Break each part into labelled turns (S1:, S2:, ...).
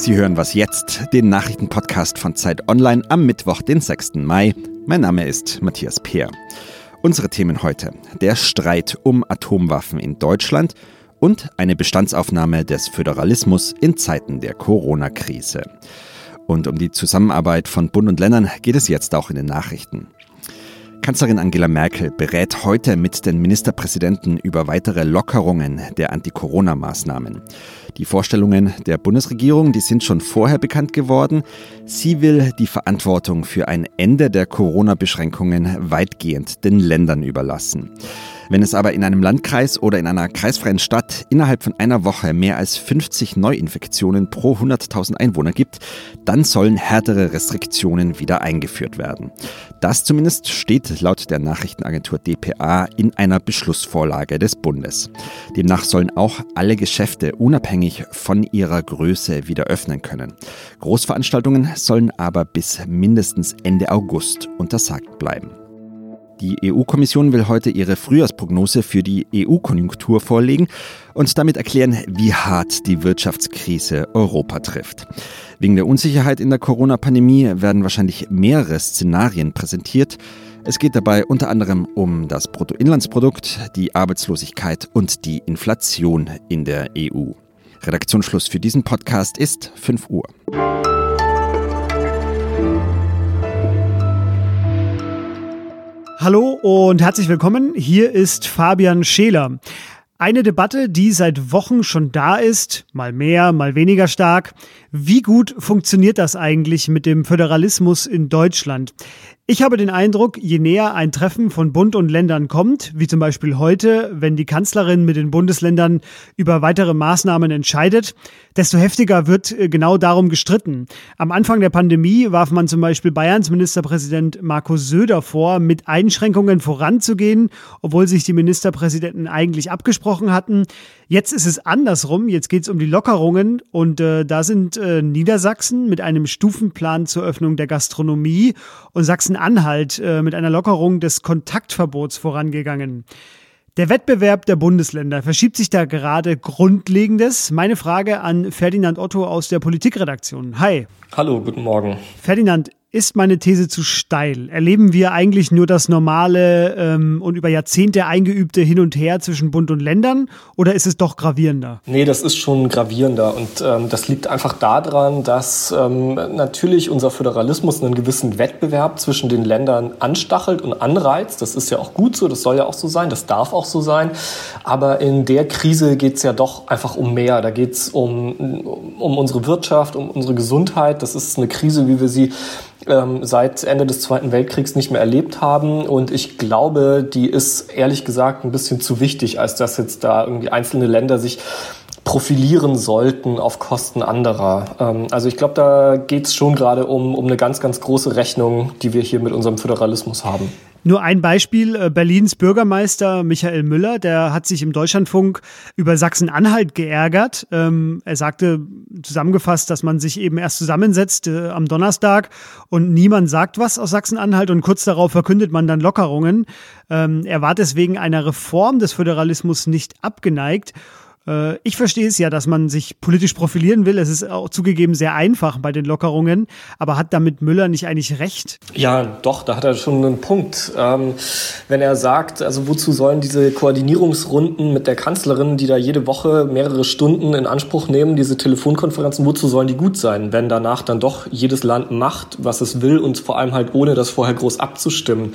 S1: Sie hören was jetzt, den Nachrichtenpodcast von Zeit Online am Mittwoch, den 6. Mai. Mein Name ist Matthias Peer. Unsere Themen heute: der Streit um Atomwaffen in Deutschland und eine Bestandsaufnahme des Föderalismus in Zeiten der Corona-Krise. Und um die Zusammenarbeit von Bund und Ländern geht es jetzt auch in den Nachrichten. Kanzlerin Angela Merkel berät heute mit den Ministerpräsidenten über weitere Lockerungen der Anti-Corona-Maßnahmen. Die Vorstellungen der Bundesregierung, die sind schon vorher bekannt geworden. Sie will die Verantwortung für ein Ende der Corona-Beschränkungen weitgehend den Ländern überlassen. Wenn es aber in einem Landkreis oder in einer kreisfreien Stadt innerhalb von einer Woche mehr als 50 Neuinfektionen pro 100.000 Einwohner gibt, dann sollen härtere Restriktionen wieder eingeführt werden. Das zumindest steht laut der Nachrichtenagentur dpa in einer Beschlussvorlage des Bundes. Demnach sollen auch alle Geschäfte unabhängig von ihrer Größe wieder öffnen können. Großveranstaltungen sollen aber bis mindestens Ende August untersagt bleiben. Die EU-Kommission will heute ihre Frühjahrsprognose für die EU-Konjunktur vorlegen und damit erklären, wie hart die Wirtschaftskrise Europa trifft. Wegen der Unsicherheit in der Corona-Pandemie werden wahrscheinlich mehrere Szenarien präsentiert. Es geht dabei unter anderem um das Bruttoinlandsprodukt, die Arbeitslosigkeit und die Inflation in der EU. Redaktionsschluss für diesen Podcast ist 5 Uhr.
S2: Hallo und herzlich willkommen. Hier ist Fabian Scheler. Eine Debatte, die seit Wochen schon da ist, mal mehr, mal weniger stark. Wie gut funktioniert das eigentlich mit dem Föderalismus in Deutschland? Ich habe den Eindruck, je näher ein Treffen von Bund und Ländern kommt, wie zum Beispiel heute, wenn die Kanzlerin mit den Bundesländern über weitere Maßnahmen entscheidet, desto heftiger wird äh, genau darum gestritten. Am Anfang der Pandemie warf man zum Beispiel Bayerns Ministerpräsident Markus Söder vor, mit Einschränkungen voranzugehen, obwohl sich die Ministerpräsidenten eigentlich abgesprochen hatten. Jetzt ist es andersrum, jetzt geht es um die Lockerungen und äh, da sind äh, Niedersachsen mit einem Stufenplan zur Öffnung der Gastronomie und Sachsen-Anhalt äh, mit einer Lockerung des Kontaktverbots vorangegangen. Der Wettbewerb der Bundesländer verschiebt sich da gerade Grundlegendes. Meine Frage an Ferdinand Otto aus der Politikredaktion. Hi.
S3: Hallo, guten Morgen.
S2: Ferdinand, ist meine These zu steil? Erleben wir eigentlich nur das normale ähm, und über Jahrzehnte eingeübte Hin und Her zwischen Bund und Ländern oder ist es doch gravierender?
S3: Nee, das ist schon gravierender und ähm, das liegt einfach daran, dass ähm, natürlich unser Föderalismus einen gewissen Wettbewerb zwischen den Ländern anstachelt und anreizt. Das ist ja auch gut so, das soll ja auch so sein, das darf auch so sein. Aber in der Krise geht es ja doch einfach um mehr. Da geht es um, um unsere Wirtschaft, um unsere Gesundheit. Das ist eine Krise, wie wir sie ähm, seit Ende des Zweiten Weltkriegs nicht mehr erlebt haben. Und ich glaube, die ist ehrlich gesagt ein bisschen zu wichtig, als dass jetzt da irgendwie einzelne Länder sich profilieren sollten auf Kosten anderer. Ähm, also ich glaube, da geht es schon gerade um, um eine ganz, ganz große Rechnung, die wir hier mit unserem Föderalismus haben.
S2: Nur ein Beispiel, äh, Berlins Bürgermeister Michael Müller, der hat sich im Deutschlandfunk über Sachsen-Anhalt geärgert. Ähm, er sagte zusammengefasst, dass man sich eben erst zusammensetzt äh, am Donnerstag und niemand sagt was aus Sachsen-Anhalt und kurz darauf verkündet man dann Lockerungen. Ähm, er war deswegen einer Reform des Föderalismus nicht abgeneigt ich verstehe es ja, dass man sich politisch profilieren will. Es ist auch zugegeben sehr einfach bei den Lockerungen. Aber hat damit Müller nicht eigentlich recht?
S3: Ja, doch, da hat er schon einen Punkt. Ähm, wenn er sagt, also wozu sollen diese Koordinierungsrunden mit der Kanzlerin, die da jede Woche mehrere Stunden in Anspruch nehmen, diese Telefonkonferenzen, wozu sollen die gut sein, wenn danach dann doch jedes Land macht, was es will und vor allem halt ohne das vorher groß abzustimmen.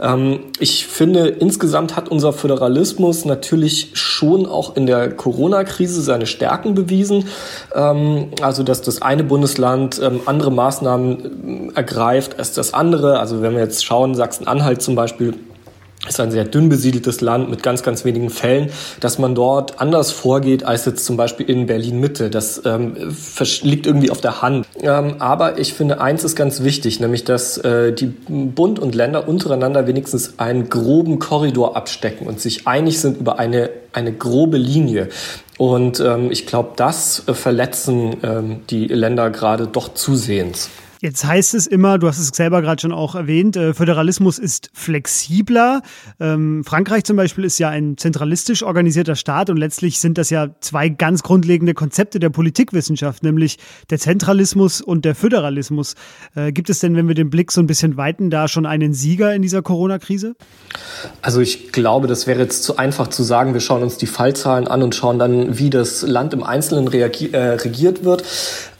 S3: Ähm, ich finde, insgesamt hat unser Föderalismus natürlich schon auch in der Corona-Krise seine Stärken bewiesen. Ähm, also, dass das eine Bundesland ähm, andere Maßnahmen äh, ergreift als das andere. Also, wenn wir jetzt schauen, Sachsen-Anhalt zum Beispiel ist ein sehr dünn besiedeltes Land mit ganz, ganz wenigen Fällen, dass man dort anders vorgeht als jetzt zum Beispiel in Berlin-Mitte. Das ähm, liegt irgendwie auf der Hand. Ähm, aber ich finde, eins ist ganz wichtig, nämlich dass äh, die Bund und Länder untereinander wenigstens einen groben Korridor abstecken und sich einig sind über eine, eine grobe Linie. Und ähm, ich glaube, das äh, verletzen ähm, die Länder gerade doch zusehends.
S2: Jetzt heißt es immer, du hast es selber gerade schon auch erwähnt, äh, Föderalismus ist flexibler. Ähm, Frankreich zum Beispiel ist ja ein zentralistisch organisierter Staat und letztlich sind das ja zwei ganz grundlegende Konzepte der Politikwissenschaft, nämlich der Zentralismus und der Föderalismus. Äh, gibt es denn, wenn wir den Blick so ein bisschen weiten, da schon einen Sieger in dieser Corona-Krise?
S3: Also ich glaube, das wäre jetzt zu einfach zu sagen, wir schauen uns die Fallzahlen an und schauen dann, wie das Land im Einzelnen äh, regiert wird.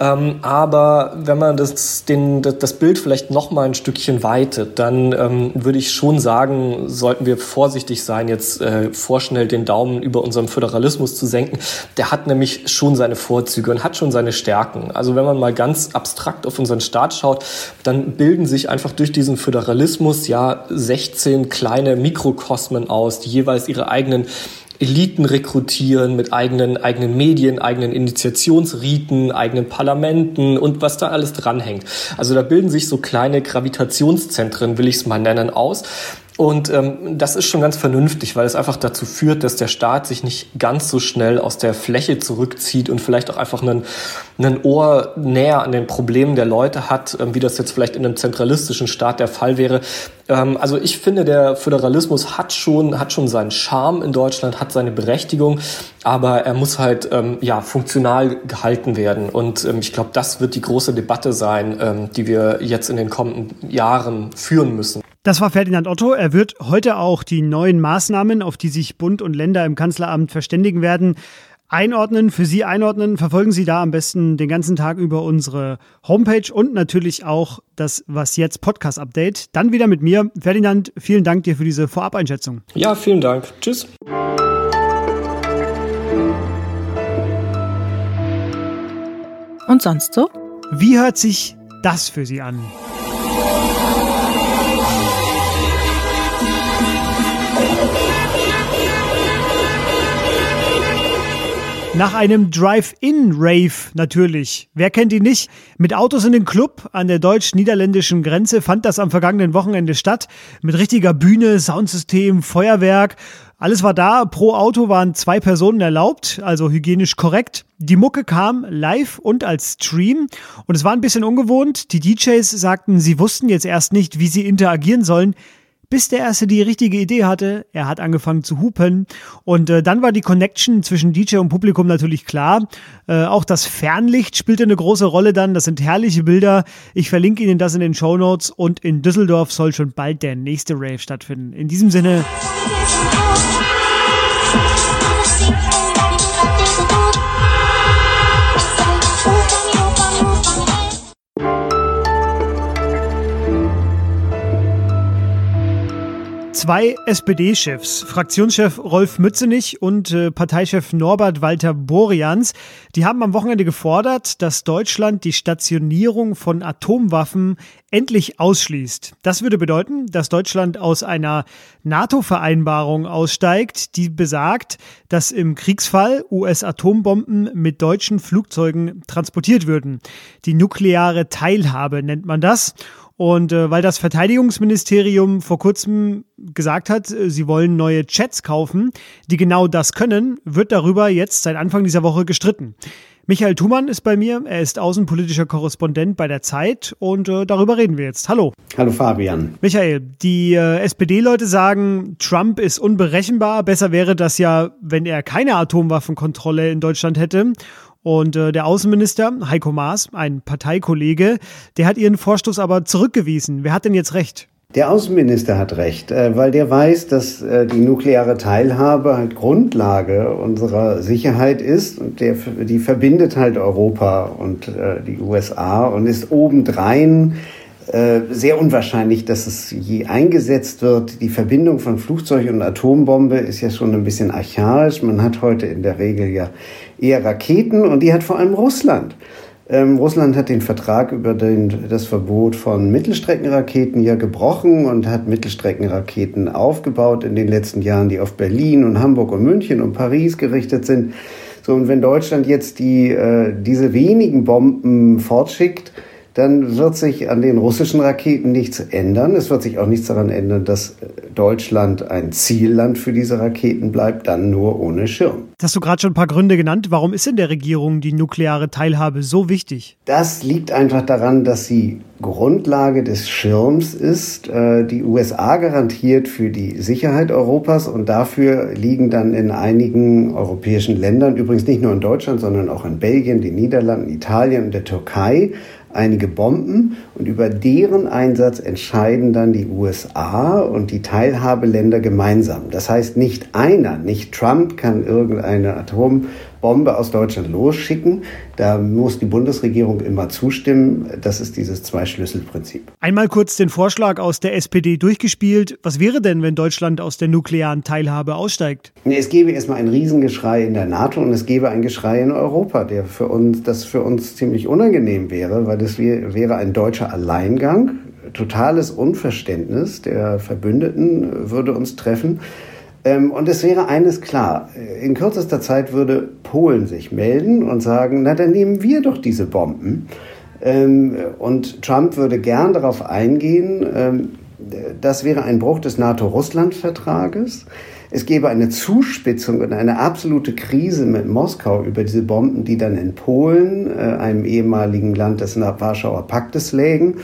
S3: Ähm, aber wenn man das, den, das Bild vielleicht noch mal ein Stückchen weitet, dann ähm, würde ich schon sagen, sollten wir vorsichtig sein, jetzt äh, vorschnell den Daumen über unserem Föderalismus zu senken. Der hat nämlich schon seine Vorzüge und hat schon seine Stärken. Also wenn man mal ganz abstrakt auf unseren Staat schaut, dann bilden sich einfach durch diesen Föderalismus ja 16 kleine Mikrokosmen aus, die jeweils ihre eigenen Eliten rekrutieren mit eigenen, eigenen Medien, eigenen Initiationsriten, eigenen Parlamenten und was da alles dranhängt. Also da bilden sich so kleine Gravitationszentren, will ich es mal nennen, aus. Und ähm, das ist schon ganz vernünftig, weil es einfach dazu führt, dass der Staat sich nicht ganz so schnell aus der Fläche zurückzieht und vielleicht auch einfach einen, einen Ohr näher an den Problemen der Leute hat, ähm, wie das jetzt vielleicht in einem zentralistischen Staat der Fall wäre. Ähm, also ich finde, der Föderalismus hat schon, hat schon seinen Charme in Deutschland, hat seine Berechtigung, aber er muss halt ähm, ja, funktional gehalten werden. Und ähm, ich glaube, das wird die große Debatte sein, ähm, die wir jetzt in den kommenden Jahren führen müssen.
S2: Das war Ferdinand Otto. Er wird heute auch die neuen Maßnahmen, auf die sich Bund und Länder im Kanzleramt verständigen werden, einordnen, für Sie einordnen. Verfolgen Sie da am besten den ganzen Tag über unsere Homepage und natürlich auch das Was jetzt Podcast Update. Dann wieder mit mir. Ferdinand, vielen Dank dir für diese Vorab-Einschätzung.
S3: Ja, vielen Dank. Tschüss.
S4: Und sonst so?
S2: Wie hört sich das für Sie an? Nach einem Drive-In-Rave natürlich. Wer kennt ihn nicht? Mit Autos in den Club an der deutsch-niederländischen Grenze fand das am vergangenen Wochenende statt. Mit richtiger Bühne, Soundsystem, Feuerwerk. Alles war da. Pro Auto waren zwei Personen erlaubt, also hygienisch korrekt. Die Mucke kam live und als Stream. Und es war ein bisschen ungewohnt. Die DJs sagten, sie wussten jetzt erst nicht, wie sie interagieren sollen bis der erste die richtige Idee hatte. Er hat angefangen zu hupen und äh, dann war die Connection zwischen DJ und Publikum natürlich klar. Äh, auch das Fernlicht spielte eine große Rolle dann. Das sind herrliche Bilder. Ich verlinke Ihnen das in den Show Notes und in Düsseldorf soll schon bald der nächste Rave stattfinden. In diesem Sinne. Zwei SPD-Chefs, Fraktionschef Rolf Mützenich und äh, Parteichef Norbert Walter Borians, die haben am Wochenende gefordert, dass Deutschland die Stationierung von Atomwaffen endlich ausschließt. Das würde bedeuten, dass Deutschland aus einer NATO-Vereinbarung aussteigt, die besagt, dass im Kriegsfall US-Atombomben mit deutschen Flugzeugen transportiert würden. Die nukleare Teilhabe nennt man das. Und äh, weil das Verteidigungsministerium vor kurzem gesagt hat, äh, sie wollen neue Chats kaufen, die genau das können, wird darüber jetzt seit Anfang dieser Woche gestritten. Michael Thumann ist bei mir, er ist außenpolitischer Korrespondent bei der Zeit und äh, darüber reden wir jetzt. Hallo.
S5: Hallo Fabian.
S2: Michael, die äh, SPD-Leute sagen, Trump ist unberechenbar. Besser wäre das ja, wenn er keine Atomwaffenkontrolle in Deutschland hätte. Und äh, der Außenminister Heiko Maas, ein Parteikollege, der hat ihren Vorstoß aber zurückgewiesen. Wer hat denn jetzt recht?
S5: Der Außenminister hat recht, äh, weil der weiß, dass äh, die nukleare Teilhabe halt Grundlage unserer Sicherheit ist und der, die verbindet halt Europa und äh, die USA und ist obendrein sehr unwahrscheinlich, dass es je eingesetzt wird. Die Verbindung von Flugzeug und Atombombe ist ja schon ein bisschen archaisch. Man hat heute in der Regel ja eher Raketen und die hat vor allem Russland. Ähm, Russland hat den Vertrag über den, das Verbot von Mittelstreckenraketen ja gebrochen und hat Mittelstreckenraketen aufgebaut in den letzten Jahren, die auf Berlin und Hamburg und München und Paris gerichtet sind. So, und wenn Deutschland jetzt die, äh, diese wenigen Bomben fortschickt, dann wird sich an den russischen Raketen nichts ändern. Es wird sich auch nichts daran ändern, dass Deutschland ein Zielland für diese Raketen bleibt, dann nur ohne Schirm.
S2: hast du gerade schon ein paar Gründe genannt. Warum ist in der Regierung die nukleare Teilhabe so wichtig?
S5: Das liegt einfach daran, dass sie Grundlage des Schirms ist. Äh, die USA garantiert für die Sicherheit Europas und dafür liegen dann in einigen europäischen Ländern, übrigens nicht nur in Deutschland, sondern auch in Belgien, den Niederlanden, Italien und der Türkei, einige Bomben und über deren Einsatz entscheiden dann die USA und die Teilhabeländer gemeinsam. Das heißt, nicht einer, nicht Trump kann irgendeine Atom Bombe aus Deutschland losschicken. Da muss die Bundesregierung immer zustimmen. Das ist dieses Zwei-Schlüssel-Prinzip.
S2: Einmal kurz den Vorschlag aus der SPD durchgespielt. Was wäre denn, wenn Deutschland aus der nuklearen Teilhabe aussteigt?
S5: Es gäbe erstmal ein Riesengeschrei in der NATO und es gäbe ein Geschrei in Europa, der für uns, das für uns ziemlich unangenehm wäre, weil das wäre ein deutscher Alleingang. Totales Unverständnis der Verbündeten würde uns treffen. Ähm, und es wäre eines klar, in kürzester Zeit würde Polen sich melden und sagen, na dann nehmen wir doch diese Bomben. Ähm, und Trump würde gern darauf eingehen, ähm, das wäre ein Bruch des NATO-Russland-Vertrages. Es gäbe eine Zuspitzung und eine absolute Krise mit Moskau über diese Bomben, die dann in Polen, äh, einem ehemaligen Land des Warschauer Paktes lägen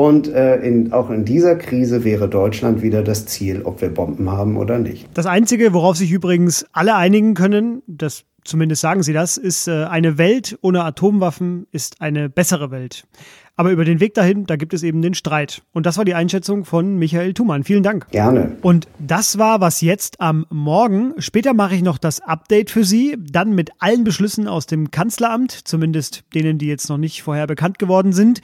S5: und äh, in, auch in dieser Krise wäre Deutschland wieder das Ziel, ob wir Bomben haben oder nicht.
S2: Das Einzige, worauf sich übrigens alle einigen können, das zumindest sagen sie das, ist, äh, eine Welt ohne Atomwaffen ist eine bessere Welt. Aber über den Weg dahin, da gibt es eben den Streit. Und das war die Einschätzung von Michael Thumann. Vielen Dank.
S5: Gerne.
S2: Und das war was jetzt am Morgen. Später mache ich noch das Update für Sie, dann mit allen Beschlüssen aus dem Kanzleramt, zumindest denen, die jetzt noch nicht vorher bekannt geworden sind.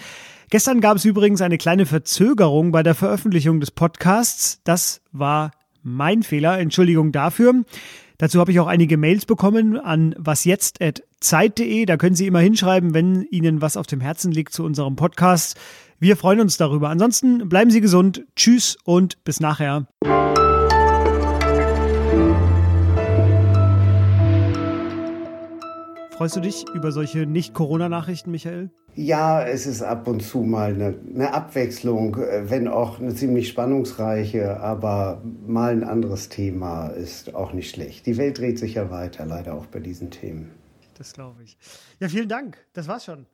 S2: Gestern gab es übrigens eine kleine Verzögerung bei der Veröffentlichung des Podcasts. Das war mein Fehler. Entschuldigung dafür. Dazu habe ich auch einige Mails bekommen an wasjetzt.zeit.de. Da können Sie immer hinschreiben, wenn Ihnen was auf dem Herzen liegt zu unserem Podcast. Wir freuen uns darüber. Ansonsten bleiben Sie gesund. Tschüss und bis nachher. Freust du dich über solche Nicht-Corona-Nachrichten, Michael?
S5: Ja, es ist ab und zu mal eine, eine, Abwechslung, äh, wenn auch eine ziemlich spannungsreiche, aber mal ein anderes Thema ist auch nicht schlecht. Die Welt dreht sich ja weiter, leider auch bei diesen Themen.
S2: Das glaube ich. Ja, vielen Dank. Das war's schon.